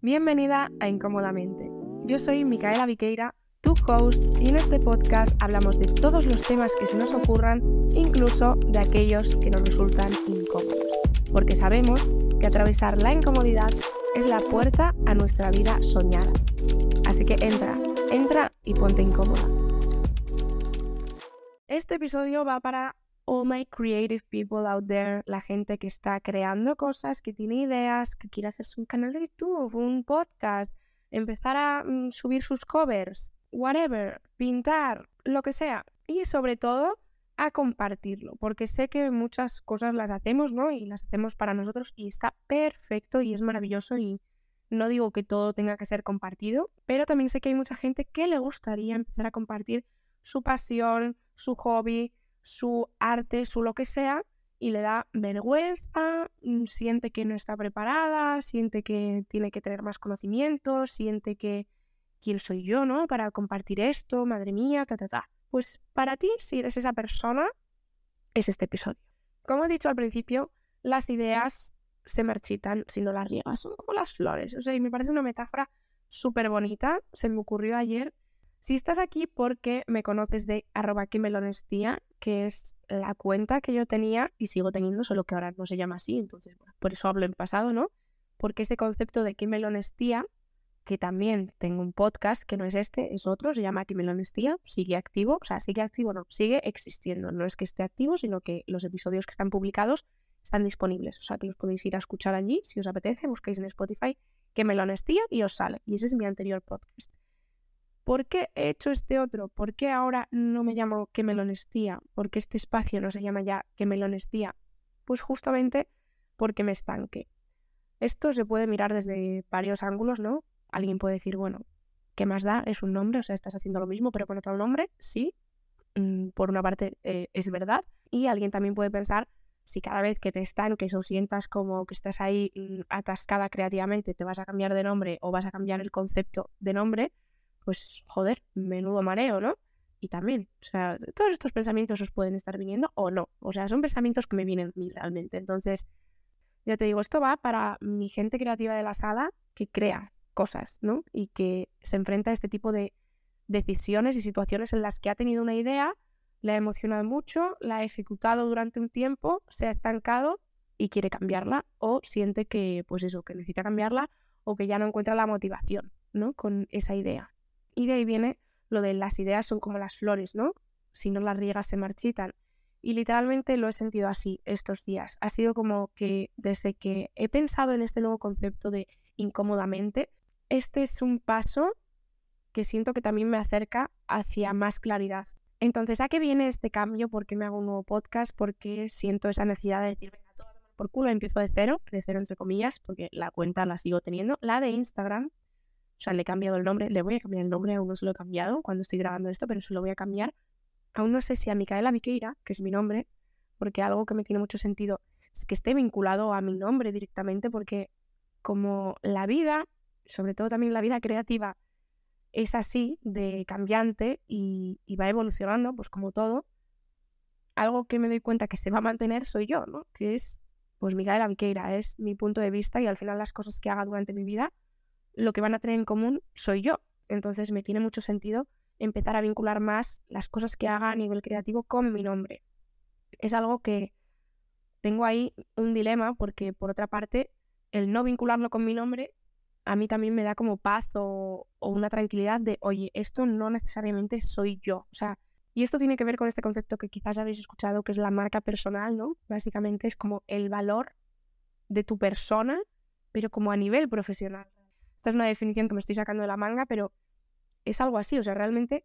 Bienvenida a Incómodamente. Yo soy Micaela Viqueira, tu host, y en este podcast hablamos de todos los temas que se nos ocurran, incluso de aquellos que nos resultan incómodos. Porque sabemos que atravesar la incomodidad es la puerta a nuestra vida soñada. Así que entra, entra y ponte incómoda. Este episodio va para all my creative people out there, la gente que está creando cosas, que tiene ideas, que quiere hacer un canal de YouTube, un podcast, empezar a mm, subir sus covers, whatever, pintar, lo que sea. Y sobre todo a compartirlo, porque sé que muchas cosas las hacemos, ¿no? Y las hacemos para nosotros y está perfecto y es maravilloso y no digo que todo tenga que ser compartido, pero también sé que hay mucha gente que le gustaría empezar a compartir su pasión, su hobby, su arte, su lo que sea, y le da vergüenza, mm, siente que no está preparada, siente que tiene que tener más conocimiento, siente que quién soy yo, ¿no? Para compartir esto, madre mía, ta, ta, ta. Pues para ti, si eres esa persona, es este episodio. Como he dicho al principio, las ideas se marchitan si no las riegas, son como las flores. O sea, y me parece una metáfora súper bonita, se me ocurrió ayer si estás aquí porque me conoces de arroba que que es la cuenta que yo tenía y sigo teniendo, solo que ahora no se llama así, entonces por eso hablo en pasado, ¿no? Porque ese concepto de que honestía, que también tengo un podcast que no es este, es otro, se llama que sigue activo, o sea, sigue activo, no, sigue existiendo, no es que esté activo, sino que los episodios que están publicados están disponibles, o sea, que los podéis ir a escuchar allí, si os apetece, buscáis en Spotify que honestía y os sale, y ese es mi anterior podcast. ¿Por qué he hecho este otro? ¿Por qué ahora no me llamo que melonestía? ¿Por qué este espacio no se llama ya que melonestía? Pues justamente porque me estanque. Esto se puede mirar desde varios ángulos, ¿no? Alguien puede decir, bueno, ¿qué más da? Es un nombre, o sea, estás haciendo lo mismo, pero con otro nombre, sí. Mm, por una parte eh, es verdad. Y alguien también puede pensar, si cada vez que te estanques o sientas como que estás ahí mm, atascada creativamente, te vas a cambiar de nombre o vas a cambiar el concepto de nombre, pues joder, menudo mareo, ¿no? Y también, o sea, todos estos pensamientos os pueden estar viniendo o no. O sea, son pensamientos que me vienen a mí realmente. Entonces, ya te digo, esto va para mi gente creativa de la sala que crea cosas, ¿no? Y que se enfrenta a este tipo de decisiones y situaciones en las que ha tenido una idea, la ha emocionado mucho, la ha ejecutado durante un tiempo, se ha estancado y quiere cambiarla o siente que, pues eso, que necesita cambiarla o que ya no encuentra la motivación, ¿no? Con esa idea. Y de ahí viene lo de las ideas son como las flores, ¿no? Si no las riegas se marchitan. Y literalmente lo he sentido así estos días. Ha sido como que desde que he pensado en este nuevo concepto de incómodamente, este es un paso que siento que también me acerca hacia más claridad. Entonces, ¿a qué viene este cambio? ¿Por qué me hago un nuevo podcast? ¿Por qué siento esa necesidad de decir, venga, todo por culo, empiezo de cero, de cero entre comillas, porque la cuenta la sigo teniendo, la de Instagram, o sea, le he cambiado el nombre, le voy a cambiar el nombre, aún no se lo he cambiado cuando estoy grabando esto, pero se lo voy a cambiar. Aún no sé si a Micaela Viqueira, que es mi nombre, porque algo que me tiene mucho sentido es que esté vinculado a mi nombre directamente, porque como la vida, sobre todo también la vida creativa, es así de cambiante y, va evolucionando, pues como todo, algo que me doy cuenta que se va a mantener soy yo, ¿no? Que es, pues Micaela Viqueira, es mi punto de vista y al final las cosas que haga durante mi vida lo que van a tener en común soy yo. Entonces me tiene mucho sentido empezar a vincular más las cosas que haga a nivel creativo con mi nombre. Es algo que tengo ahí un dilema porque por otra parte el no vincularlo con mi nombre a mí también me da como paz o, una tranquilidad de, oye, esto no necesariamente soy yo. O sea, y esto tiene que ver con este concepto que quizás habéis escuchado, que es la marca personal, ¿no? Básicamente es como el valor de tu persona, pero como a nivel profesional. Esta es una definición que me estoy sacando de la manga, pero es algo así. O sea, realmente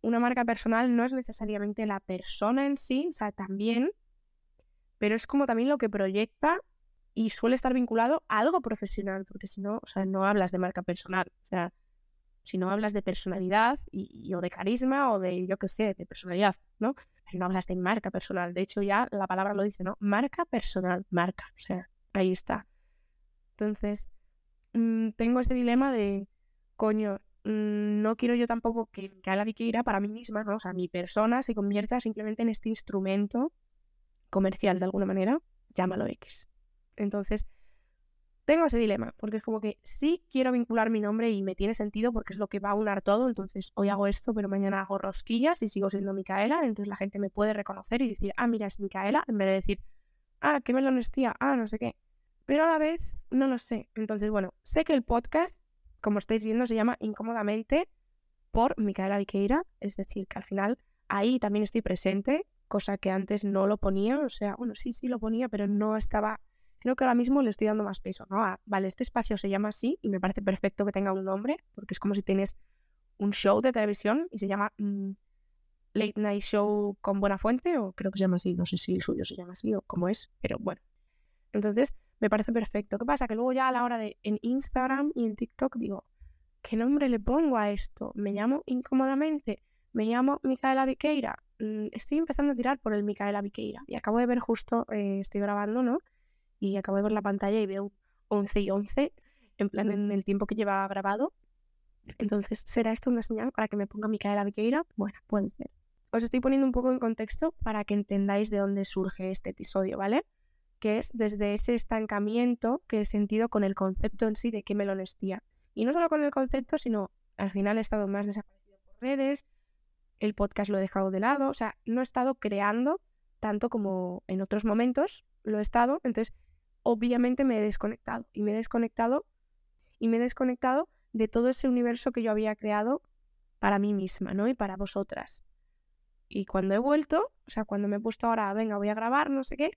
una marca personal no es necesariamente la persona en sí, o sea, también, pero es como también lo que proyecta y suele estar vinculado a algo profesional, porque si no, o sea, no hablas de marca personal. O sea, si no hablas de personalidad y, o de carisma o de, yo qué sé, de personalidad, ¿no? Pero no hablas de marca personal. De hecho, ya la palabra lo dice, ¿no? Marca personal, marca. O sea, ahí está. Entonces, Mm, tengo ese dilema de, coño, mm, no quiero yo tampoco que, que la Viqueira para mí misma, ¿no? o sea, mi persona se convierta simplemente en este instrumento comercial de alguna manera, llámalo X. Entonces, tengo ese dilema, porque es como que sí quiero vincular mi nombre y me tiene sentido porque es lo que va a unar todo, entonces hoy hago esto, pero mañana hago rosquillas y sigo siendo Micaela, entonces la gente me puede reconocer y decir, ah, mira, es Micaela, en vez de decir, ah, qué melones tía, ah, no sé qué. Pero a la vez no lo sé. Entonces, bueno, sé que el podcast, como estáis viendo, se llama Incómodamente por Micaela Viqueira, es decir, que al final ahí también estoy presente, cosa que antes no lo ponía, o sea, bueno, sí, sí lo ponía, pero no estaba creo que ahora mismo le estoy dando más peso, ¿no? vale, este espacio se llama así y me parece perfecto que tenga un nombre, porque es como si tienes un show de televisión y se llama mm, Late Night Show con Buena Fuente, o creo que se llama así, no sé si el suyo se llama así o cómo es, pero bueno. Entonces, me parece perfecto. ¿Qué pasa? Que luego ya a la hora de en Instagram y en TikTok digo, ¿qué nombre le pongo a esto? ¿Me llamo incómodamente? ¿Me llamo Micaela Viqueira? Mm, estoy empezando a tirar por el Micaela Viqueira y acabo de ver justo, eh, estoy grabando, ¿no? y acabo de ver la pantalla y veo 11 y 11, en plan en el tiempo que lleva grabado. Entonces, ¿será esto una señal para que me ponga Micaela Viqueira? Bueno, puede ser. Os estoy poniendo un poco en contexto para que entendáis de dónde surge este episodio, ¿vale? Que es desde ese estancamiento que he sentido con el concepto en sí de qué melonestía. Y no solo con el concepto, sino al final he estado más desaparecido por redes, el podcast lo he dejado de lado, o sea, no he estado creando tanto como en otros momentos lo he estado, entonces obviamente me he desconectado y me he desconectado y me he desconectado de todo ese universo que yo había creado para mí misma, ¿no? Y para vosotras. Y cuando he vuelto, o sea, cuando me he puesto ahora, venga, voy a grabar, no sé qué,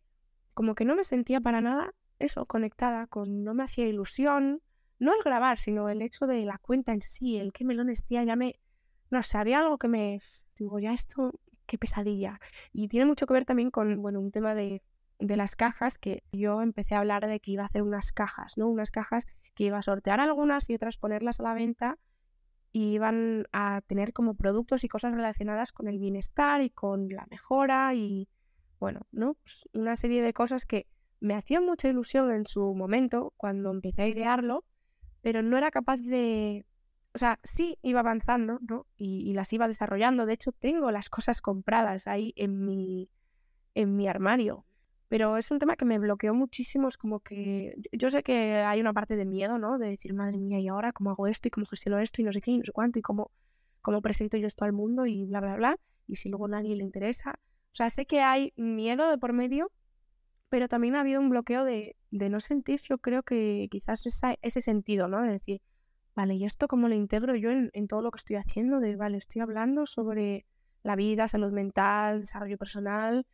como que no me sentía para nada eso, conectada con, no me hacía ilusión, no el grabar, sino el hecho de la cuenta en sí, el que melones, tía, ya me, no sé, había algo que me, digo, ya esto, qué pesadilla. Y tiene mucho que ver también con, bueno, un tema de de las cajas que yo empecé a hablar de que iba a hacer unas cajas, ¿no? Unas cajas que iba a sortear algunas y otras ponerlas a la venta y iban a tener como productos y cosas relacionadas con el bienestar y con la mejora y bueno, ¿no? Pues una serie de cosas que me hacían mucha ilusión en su momento cuando empecé a idearlo, pero no era capaz de... O sea, sí iba avanzando, ¿no? Y, las iba desarrollando. De hecho, tengo las cosas compradas ahí en mi, en mi armario pero es un tema que me bloqueó muchísimo. Es como que yo sé que hay una parte de miedo, ¿no? De decir, madre mía, ¿y ahora cómo hago esto? ¿Y cómo gestiono esto? Y no sé qué, y no sé cuánto, y cómo, cómo presento yo esto al mundo, y bla, bla, bla. Y si luego a nadie le interesa. O sea, sé que hay miedo de por medio, pero también ha habido un bloqueo de, de no sentir, yo creo que quizás ese sentido, ¿no? De decir, vale, ¿y esto cómo lo integro yo en, en todo lo que estoy haciendo? De, vale, estoy hablando sobre la vida, salud mental, desarrollo personal,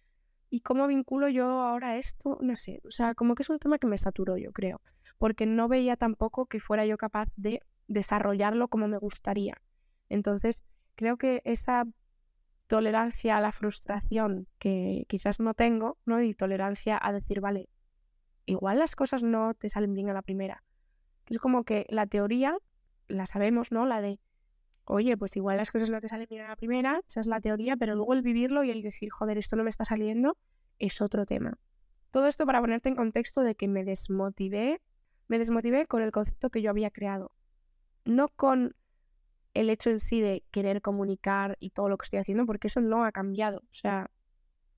¿Y cómo vinculo yo ahora esto? No sé, o sea, como que es un tema que me saturó, yo creo, porque no veía tampoco que fuera yo capaz de desarrollarlo como me gustaría. Entonces, creo que esa tolerancia a la frustración que quizás no tengo, ¿no? Y tolerancia a decir, vale, igual las cosas no te salen bien a la primera. Es como que la teoría, la sabemos, ¿no? La de oye, pues igual las cosas no te salen bien a la primera, esa es la teoría, pero luego el vivirlo y el decir, joder, esto no me está saliendo, es otro tema. Todo esto para ponerte en contexto de que me desmotivé, me desmotivé con el concepto que yo había creado, no con el hecho en sí de querer comunicar y todo lo que estoy haciendo, porque eso no ha cambiado. O sea,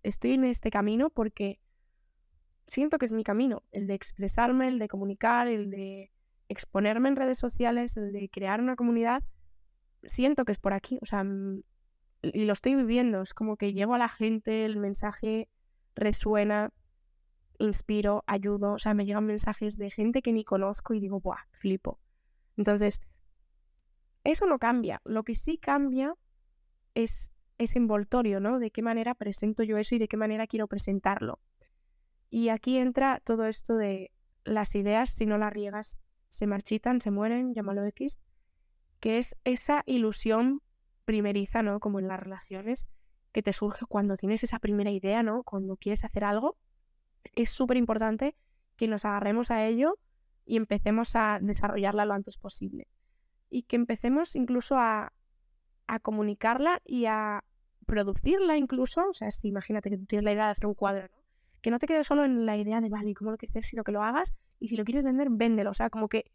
estoy en este camino porque siento que es mi camino, el de expresarme, el de comunicar, el de exponerme en redes sociales, el de crear una comunidad siento que es por aquí, o sea, mm, y lo estoy viviendo, es como que llego a la gente, el mensaje resuena, inspiro, ayudo, o sea, me llegan mensajes de gente que ni conozco y digo, ¡buah! Flipo. Entonces, eso no cambia, lo que sí cambia es ese envoltorio, ¿no? De qué manera presento yo eso y de qué manera quiero presentarlo. Y aquí entra todo esto de las ideas, si no las riegas, se marchitan, se mueren, llámalo X, que es esa ilusión primeriza, ¿no? Como en las relaciones, que te surge cuando tienes esa primera idea, ¿no? Cuando quieres hacer algo. Es súper importante que nos agarremos a ello y empecemos a desarrollarla lo antes posible. Y que empecemos incluso a, a comunicarla y a producirla incluso. O sea, si imagínate que tú tienes la idea de hacer un cuadro, ¿no? Que no te quedes solo en la idea de, vale, ¿cómo lo quieres hacer? Sino que lo hagas y si lo quieres vender, véndelo. O sea, como que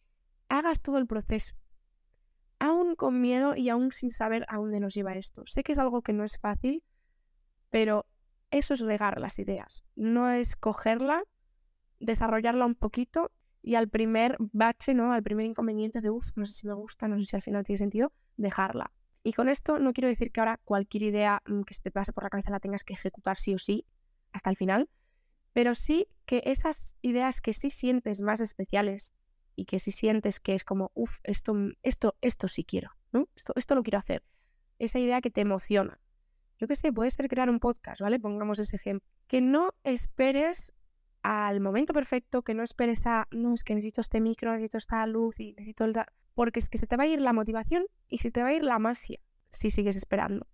hagas todo el proceso aún con miedo y aún sin saber a dónde nos lleva esto. Sé que es algo que no es fácil, pero eso es regar las ideas, no es cogerla, desarrollarla un poquito y al primer bache, ¿no? Al primer inconveniente de, uff, no sé si me gusta, no sé si al final tiene sentido, dejarla. Y con esto no quiero decir que ahora cualquier idea mm, que se te pase por la cabeza la tengas que ejecutar sí o sí hasta el final, pero sí que esas ideas que sí sientes más especiales y que sí sientes que es como, uff, esto, esto, esto sí quiero, ¿no? Esto, esto lo quiero hacer. Esa idea que te emociona. Yo qué sé, puede ser crear un podcast, ¿vale? Pongamos ese ejemplo. Que no esperes al momento perfecto, que no esperes a, no, es que necesito este micro, necesito esta luz y necesito el... Porque es que se te va a ir la motivación y se te va a ir la magia si sigues esperando.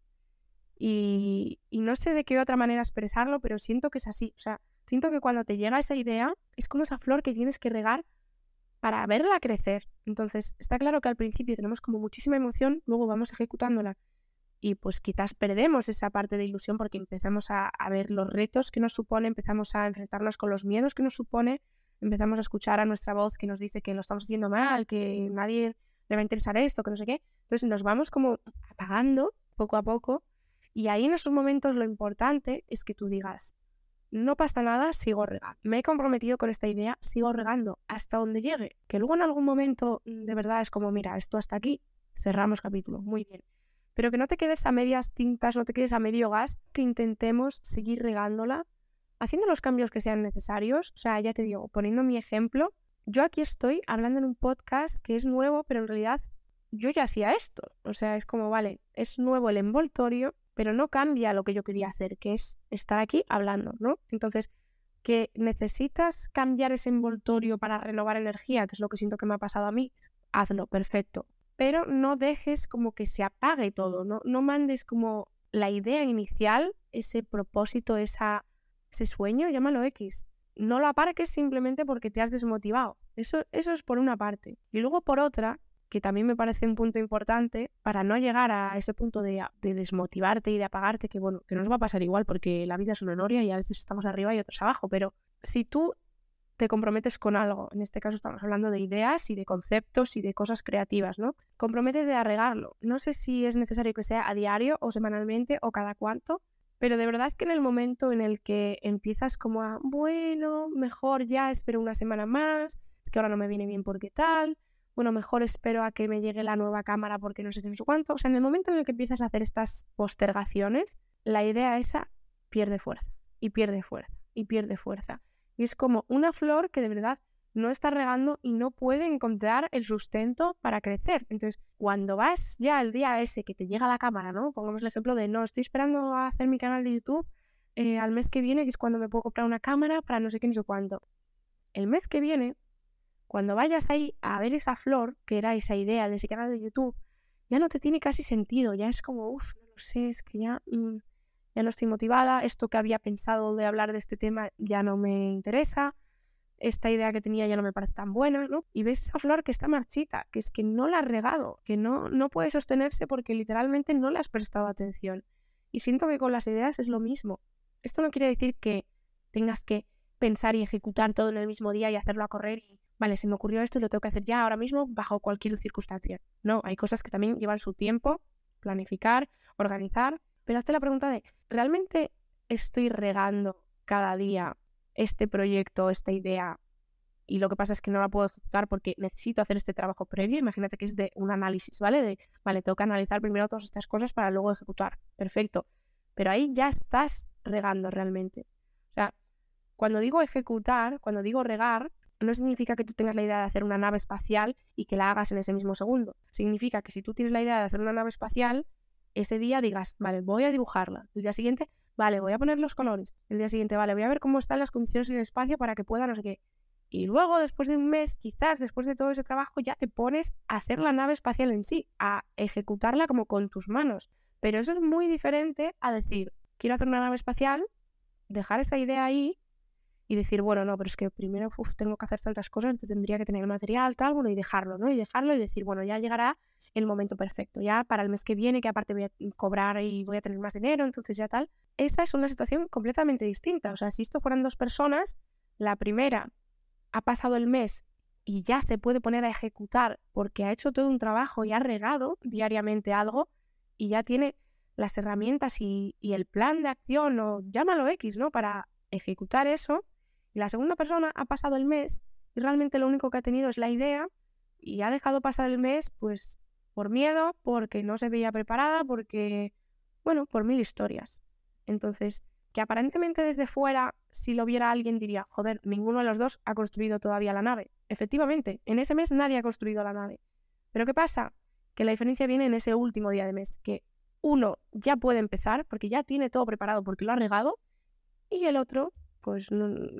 Y, y no sé de qué otra manera expresarlo, pero siento que es así. O sea, siento que cuando te llega esa idea, es como esa flor que tienes que regar para verla crecer. Entonces, está claro que al principio tenemos como muchísima emoción, luego vamos ejecutándola y pues quizás perdemos esa parte de ilusión porque empezamos a, ver los retos que nos supone, empezamos a enfrentarnos con los miedos que nos supone, empezamos a escuchar a nuestra voz que nos dice que lo estamos haciendo mal, que nadie le va a interesar esto, que no sé qué. Entonces nos vamos como apagando poco a poco y ahí en esos momentos lo importante es que tú digas, no pasa nada, sigo regando. Me he comprometido con esta idea, sigo regando hasta donde llegue. Que luego en algún momento mm, de verdad es como, mira, esto hasta aquí, cerramos capítulo, muy bien pero que no te quedes a medias tintas, no te quedes a medio gas, que intentemos seguir regándola, haciendo los cambios que sean necesarios. O sea, ya te digo, poniendo mi ejemplo, yo aquí estoy hablando en un podcast que es nuevo, pero en realidad yo ya hacía esto. O sea, es como, vale, es nuevo el envoltorio, pero no cambia lo que yo quería hacer, que es estar aquí hablando, ¿no? Entonces, que necesitas cambiar ese envoltorio para renovar energía, que es lo que siento que me ha pasado a mí, hazlo, perfecto pero no dejes como que se apague todo, no, no mandes como la idea inicial, ese propósito, esa, ese sueño, llámalo X. No lo aparques simplemente porque te has desmotivado. Eso, eso es por una parte. Y luego por otra, que también me parece un punto importante, para no llegar a ese punto de, de, desmotivarte y de apagarte, que bueno, que nos va a pasar igual porque la vida es una noria y a veces estamos arriba y otros abajo, pero si tú te comprometes con algo. En este caso estamos hablando de ideas y de conceptos y de cosas creativas, ¿no? Comprométete a regarlo. No sé si es necesario que sea a diario o semanalmente o cada cuánto, pero de verdad que en el momento en el que empiezas como a, bueno, mejor ya espero una semana más, es que ahora no me viene bien porque tal, bueno, mejor espero a que me llegue la nueva cámara porque no sé qué, no sé cuánto. O sea, en el momento en el que empiezas a hacer estas postergaciones, la idea esa pierde fuerza y pierde fuerza y pierde fuerza. Y es como una flor que de verdad no está regando y no puede encontrar el sustento para crecer. Entonces, cuando vas ya al día ese que te llega la cámara, ¿no? Pongamos el ejemplo de, no, estoy esperando a hacer mi canal de YouTube eh, al mes que viene, que es cuando me puedo comprar una cámara para no sé qué, ni sé cuánto. El mes que viene, cuando vayas ahí a ver esa flor, que era esa idea de ese canal de YouTube, ya no te tiene casi sentido, ya es como, uff, no lo sé, es que ya... Mm, ya no estoy motivada, esto que había pensado de hablar de este tema ya no me interesa, esta idea que tenía ya no me parece tan buena, ¿no? Y ves esa flor que está marchita, que es que no la has regado, que no, no puede sostenerse porque literalmente no le has prestado atención. Y siento que con las ideas es lo mismo. Esto no quiere decir que tengas que pensar y ejecutar todo en el mismo día y hacerlo a correr y, vale, se me ocurrió esto y lo tengo que hacer ya ahora mismo bajo cualquier circunstancia. No, hay cosas que también llevan su tiempo, planificar, organizar pero hazte la pregunta de, ¿realmente estoy regando cada día este proyecto, esta idea? Y lo que pasa es que no la puedo ejecutar porque necesito hacer este trabajo previo. Imagínate que es de un análisis, ¿vale? De, vale, tengo que analizar primero todas estas cosas para luego ejecutar. Perfecto. Pero ahí ya estás regando realmente. O sea, cuando digo ejecutar, cuando digo regar, no significa que tú tengas la idea de hacer una nave espacial y que la hagas en ese mismo segundo. Significa que si tú tienes la idea de hacer una nave espacial, ese día digas, vale, voy a dibujarla. El día siguiente, vale, voy a poner los colores. El día siguiente, vale, voy a ver cómo están las condiciones en el espacio para que pueda no sé qué. Y luego, después de un mes, quizás después de todo ese trabajo, ya te pones a hacer la nave espacial en sí, a ejecutarla como con tus manos. Pero eso es muy diferente a decir, quiero hacer una nave espacial, dejar esa idea ahí y decir, bueno, no, pero es que primero tengo que hacer tantas cosas, tendría que tener el material, tal, bueno, y dejarlo, ¿no? Y dejarlo y decir, bueno, ya llegará el momento perfecto, ya para el mes que viene, que aparte voy a cobrar y voy a tener más dinero, entonces ya tal. Esta es una situación completamente distinta. O sea, si esto fueran dos personas, la primera ha pasado el mes y ya se puede poner a ejecutar porque ha hecho todo un trabajo y ha regado diariamente algo y ya tiene las herramientas y, y el plan de acción o llámalo X, ¿no? Para ejecutar eso y la segunda persona ha pasado el mes y realmente lo único que ha tenido es la idea y ha dejado pasar el mes pues por miedo, porque no se veía preparada, porque, bueno, por mil historias. Entonces, que aparentemente desde fuera, si lo viera alguien, diría, joder, ninguno de los dos ha construido todavía la nave. Efectivamente, en ese mes nadie ha construido la nave. Pero ¿qué pasa? Que la diferencia viene en ese último día de mes, que uno ya puede empezar porque ya tiene todo preparado porque lo ha regado y el otro pues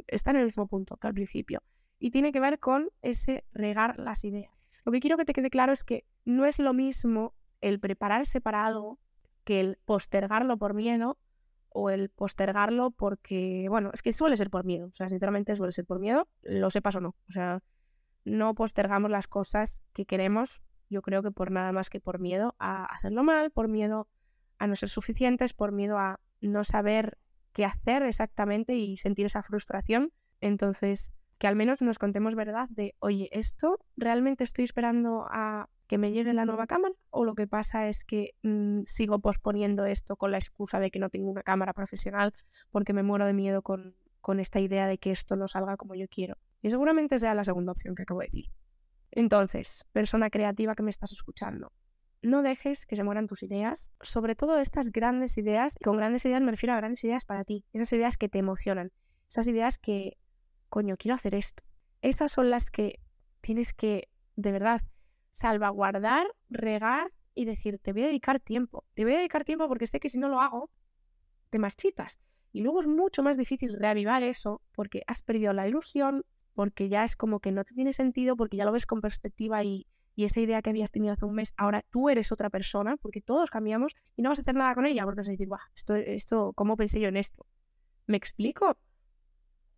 está en el mismo punto que al principio. Y tiene que ver con ese regar las ideas. Lo que quiero que te quede claro es que no es lo mismo el prepararse para algo que el postergarlo por miedo o el postergarlo porque, bueno, es que suele ser por miedo, o sea, sinceramente suele ser por miedo, lo sepas o no, o sea, no postergamos las cosas que queremos, yo creo que por nada más que por miedo a hacerlo mal, por miedo a no ser suficientes, por miedo a no saber qué hacer exactamente y sentir esa frustración. Entonces, que al menos nos contemos verdad de, oye, esto realmente estoy esperando a que me llegue la nueva cámara o lo que pasa es que mm, sigo posponiendo esto con la excusa de que no tengo una cámara profesional porque me muero de miedo con, con esta idea de que esto no salga como yo quiero. Y seguramente sea la segunda opción que acabo de decir. Entonces, persona creativa que me estás escuchando, no dejes que se mueran tus ideas, sobre todo estas grandes ideas, y con grandes ideas me refiero a grandes ideas para ti, esas ideas que te emocionan, esas ideas que, coño, quiero hacer esto. Esas son las que tienes que, de verdad, salvaguardar, regar y decir, te voy a dedicar tiempo. Te voy a dedicar tiempo porque sé que si no lo hago, te marchitas. Y luego es mucho más difícil reavivar eso porque has perdido la ilusión, porque ya es como que no te tiene sentido, porque ya lo ves con perspectiva y y esa idea que habías tenido hace un mes, ahora tú eres otra persona, porque todos cambiamos y no vas a hacer nada con ella, porque vas a decir, esto, esto, ¿cómo pensé yo en esto? ¿Me explico?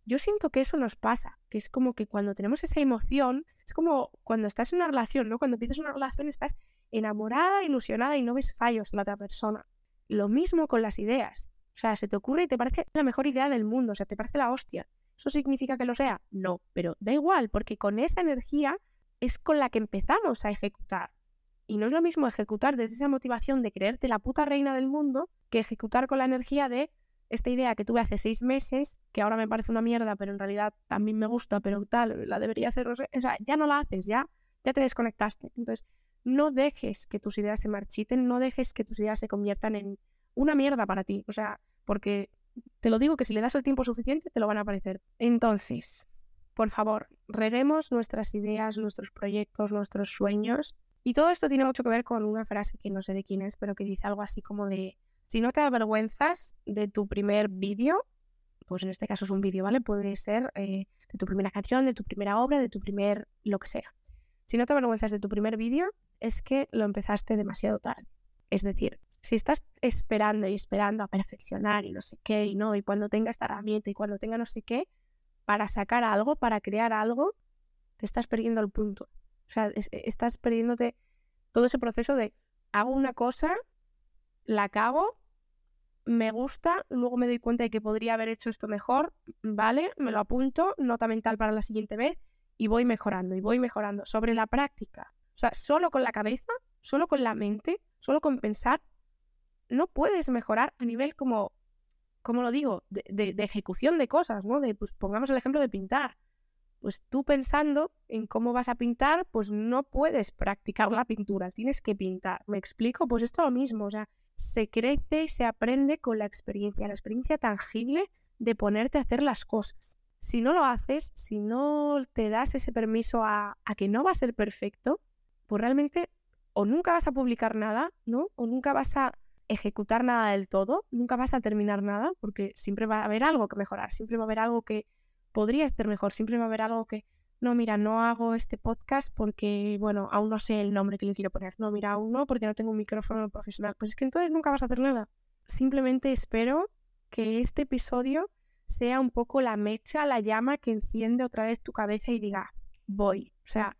Yo siento que eso nos pasa, que es como que cuando tenemos esa emoción, es como cuando estás en una relación, ¿no? Cuando empiezas una relación estás enamorada, ilusionada y no ves fallos en la otra persona. Lo mismo con las ideas. O sea, se te ocurre y te parece la mejor idea del mundo, o sea, te parece la hostia. ¿Eso significa que lo sea? No, pero da igual, porque con esa energía es con la que empezamos a ejecutar. Y no es lo mismo ejecutar desde esa motivación de creerte la puta reina del mundo que ejecutar con la energía de esta idea que tuve hace seis meses, que ahora me parece una mierda, pero en realidad también me gusta, pero tal, la debería hacer, o sea, ya no la haces, ya, ya te desconectaste. Entonces, no dejes que tus ideas se marchiten, no dejes que tus ideas se conviertan en una mierda para ti, o sea, porque te lo digo que si le das el tiempo suficiente te lo van a aparecer. Entonces, por favor, reguemos nuestras ideas, nuestros proyectos, nuestros sueños. Y todo esto tiene mucho que ver con una frase que no sé de quién es, pero que dice algo así como de, si no te avergüenzas de tu primer vídeo, pues en este caso es un vídeo, ¿vale? Puede ser eh, de tu primera canción, de tu primera obra, de tu primer lo que sea. Si no te avergüenzas de tu primer vídeo, es que lo empezaste demasiado tarde. Es decir, si estás esperando y esperando a perfeccionar y no sé qué, y no, y cuando tenga esta herramienta y cuando tenga no sé qué, para sacar algo, para crear algo, te estás perdiendo el punto. O sea, e, estás perdiéndote todo ese proceso de hago una cosa, la acabo, me gusta, luego me doy cuenta de que podría haber hecho esto mejor, vale, me lo apunto, nota mental para la siguiente vez y voy mejorando y voy mejorando sobre la práctica. O sea, solo con la cabeza, solo con la mente, solo con pensar, no puedes mejorar a nivel como ¿cómo lo digo? De, ejecución de cosas, ¿no? De, pues pongamos el ejemplo de pintar. Pues tú pensando en cómo vas a pintar, pues no puedes practicar la pintura, tienes que pintar. ¿Me explico? Pues esto es lo mismo, o sea, se crece y se aprende con la experiencia, la experiencia tangible de ponerte a hacer las cosas. Si no lo haces, si no te das ese permiso a, a que no va a ser perfecto, pues realmente o nunca vas a publicar nada, ¿no? O nunca vas a ejecutar nada del todo, nunca vas a terminar nada, porque siempre va a haber algo que mejorar, siempre va a haber algo que podría ser mejor, siempre va a haber algo que, no, mira, no hago este podcast porque, bueno, aún no sé el nombre que le quiero poner, no, mira, aún no porque no tengo un micrófono profesional, pues es que entonces nunca vas a hacer nada. Simplemente espero que este episodio sea un poco la mecha, la llama que enciende otra vez tu cabeza y diga, voy. O sea,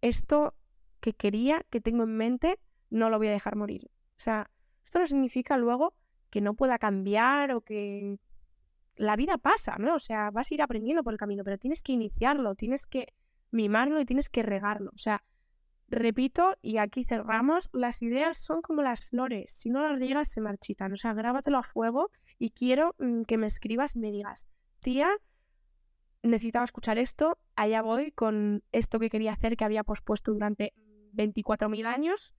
esto que quería, que tengo en mente, no lo voy a dejar morir. O sea, esto no significa luego que no pueda cambiar o que la vida pasa, ¿no? O sea, vas a ir aprendiendo por el camino, pero tienes que iniciarlo, tienes que mimarlo y tienes que regarlo. O sea, repito, y aquí cerramos, las ideas son como las flores, si no las riegas se marchitan. O sea, grábatelo a fuego y quiero mm, que me escribas y me digas, tía, necesitaba escuchar esto, allá voy con esto que quería hacer que había pospuesto durante 24.000 años,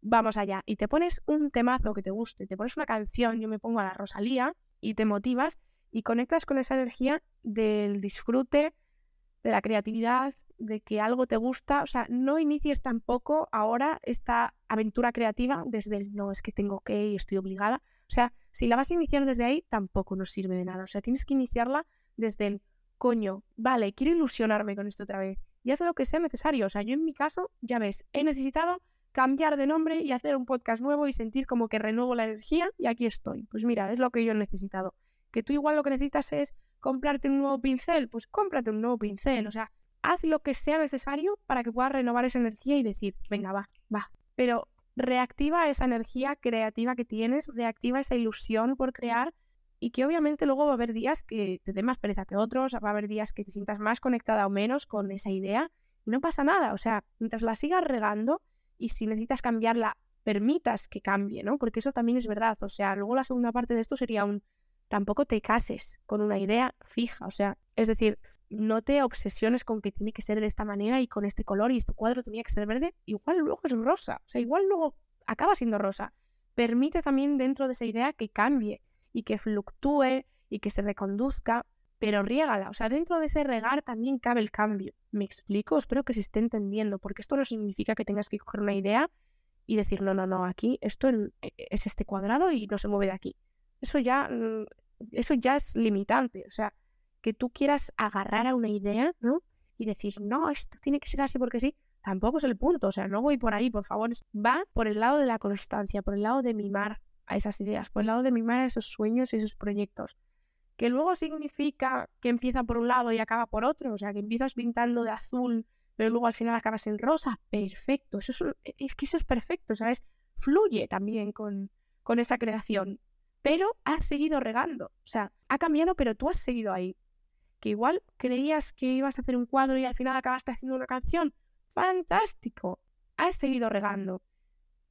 vamos allá. Y te pones un temazo que te guste, te pones una canción, yo me pongo a la Rosalía y te motivas y conectas con esa energía del disfrute, de la creatividad, de que algo te gusta. O sea, no inicies tampoco ahora esta aventura creativa desde el no, es que tengo que y estoy obligada. O sea, si la vas a iniciar desde ahí, tampoco nos sirve de nada. O sea, tienes que iniciarla desde el coño, vale, quiero ilusionarme con esto otra vez. Y haz lo que sea necesario. O sea, yo en mi caso, ya ves, he necesitado cambiar de nombre y hacer un podcast nuevo y sentir como que renuevo la energía y aquí estoy. Pues mira, es lo que yo he necesitado. Que tú igual lo que necesitas es comprarte un nuevo pincel, pues cómprate un nuevo pincel. O sea, haz lo que sea necesario para que puedas renovar esa energía y decir, venga, va, va. Pero reactiva esa energía creativa que tienes, reactiva esa ilusión por crear y que obviamente luego va a haber días que te dé más pereza que otros, va a haber días que te sientas más conectada o menos con esa idea y no pasa nada, o sea, mientras la sigas regando y si necesitas cambiarla, permitas que cambie, ¿no? Porque eso también es verdad, o sea, luego la segunda parte de esto sería un tampoco te cases con una idea fija, o sea, es decir, no te obsesiones con que tiene que ser de esta manera y con este color y este cuadro tenía que ser verde, igual luego es rosa, o sea, igual luego acaba siendo rosa. Permite también dentro de esa idea que cambie y que fluctúe y que se reconduzca, pero riégala. O sea, dentro de ese regar también cabe el cambio. ¿Me explico? Espero que se esté entendiendo, porque esto no significa que tengas que coger una idea y decir, no, no, no, aquí esto e, es este cuadrado y no se mueve de aquí. Eso ya, mm, eso ya es limitante. O sea, que tú quieras agarrar a una idea, ¿no? Y decir, no, esto tiene que ser así porque sí, tampoco es el punto. O sea, no voy por ahí, por favor. Va por el lado de la constancia, por el lado de mimar a esas ideas, por el lado de mimar a esos sueños y esos proyectos. Que luego significa que empieza por un lado y acaba por otro, o sea, que empiezas pintando de azul, pero luego al final acabas en rosa. Perfecto, eso es, es que eso es perfecto, ¿sabes? Fluye también con, con esa creación. Pero has seguido regando, o sea, ha cambiado, pero tú has seguido ahí. Que igual creías que ibas a hacer un cuadro y al final acabaste haciendo una canción. Fantástico, has seguido regando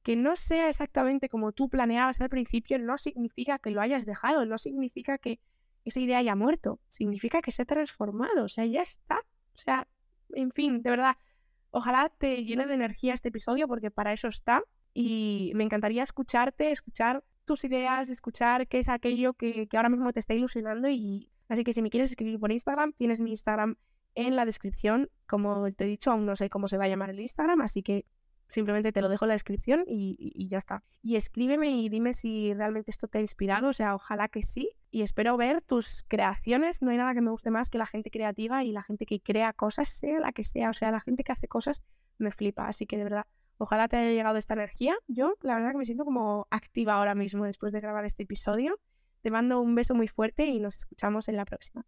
que no sea exactamente como tú planeabas al principio no significa que lo hayas dejado, no significa que esa idea haya muerto, significa que se ha transformado, o sea, ya está. O sea, en fin, de verdad, ojalá te llene de energía este episodio porque para eso está y me encantaría escucharte, escuchar tus ideas, escuchar qué es aquello que, que ahora mismo te está ilusionando y así que si me quieres escribir por Instagram, tienes mi Instagram en la descripción, como te he dicho, aún no sé cómo se va a llamar el Instagram, así que Simplemente te lo dejo en la descripción y, ya está. Y escríbeme y dime si realmente esto te ha inspirado, o sea, ojalá que sí. Y espero ver tus creaciones. No hay nada que me guste más que la gente creativa y la gente que crea cosas, sea la que sea. O sea, la gente que hace cosas me flipa. Así que de verdad, ojalá te haya llegado esta energía. Yo, la verdad que me siento como activa ahora mismo después de grabar este episodio. Te mando un beso muy fuerte y nos escuchamos en la próxima.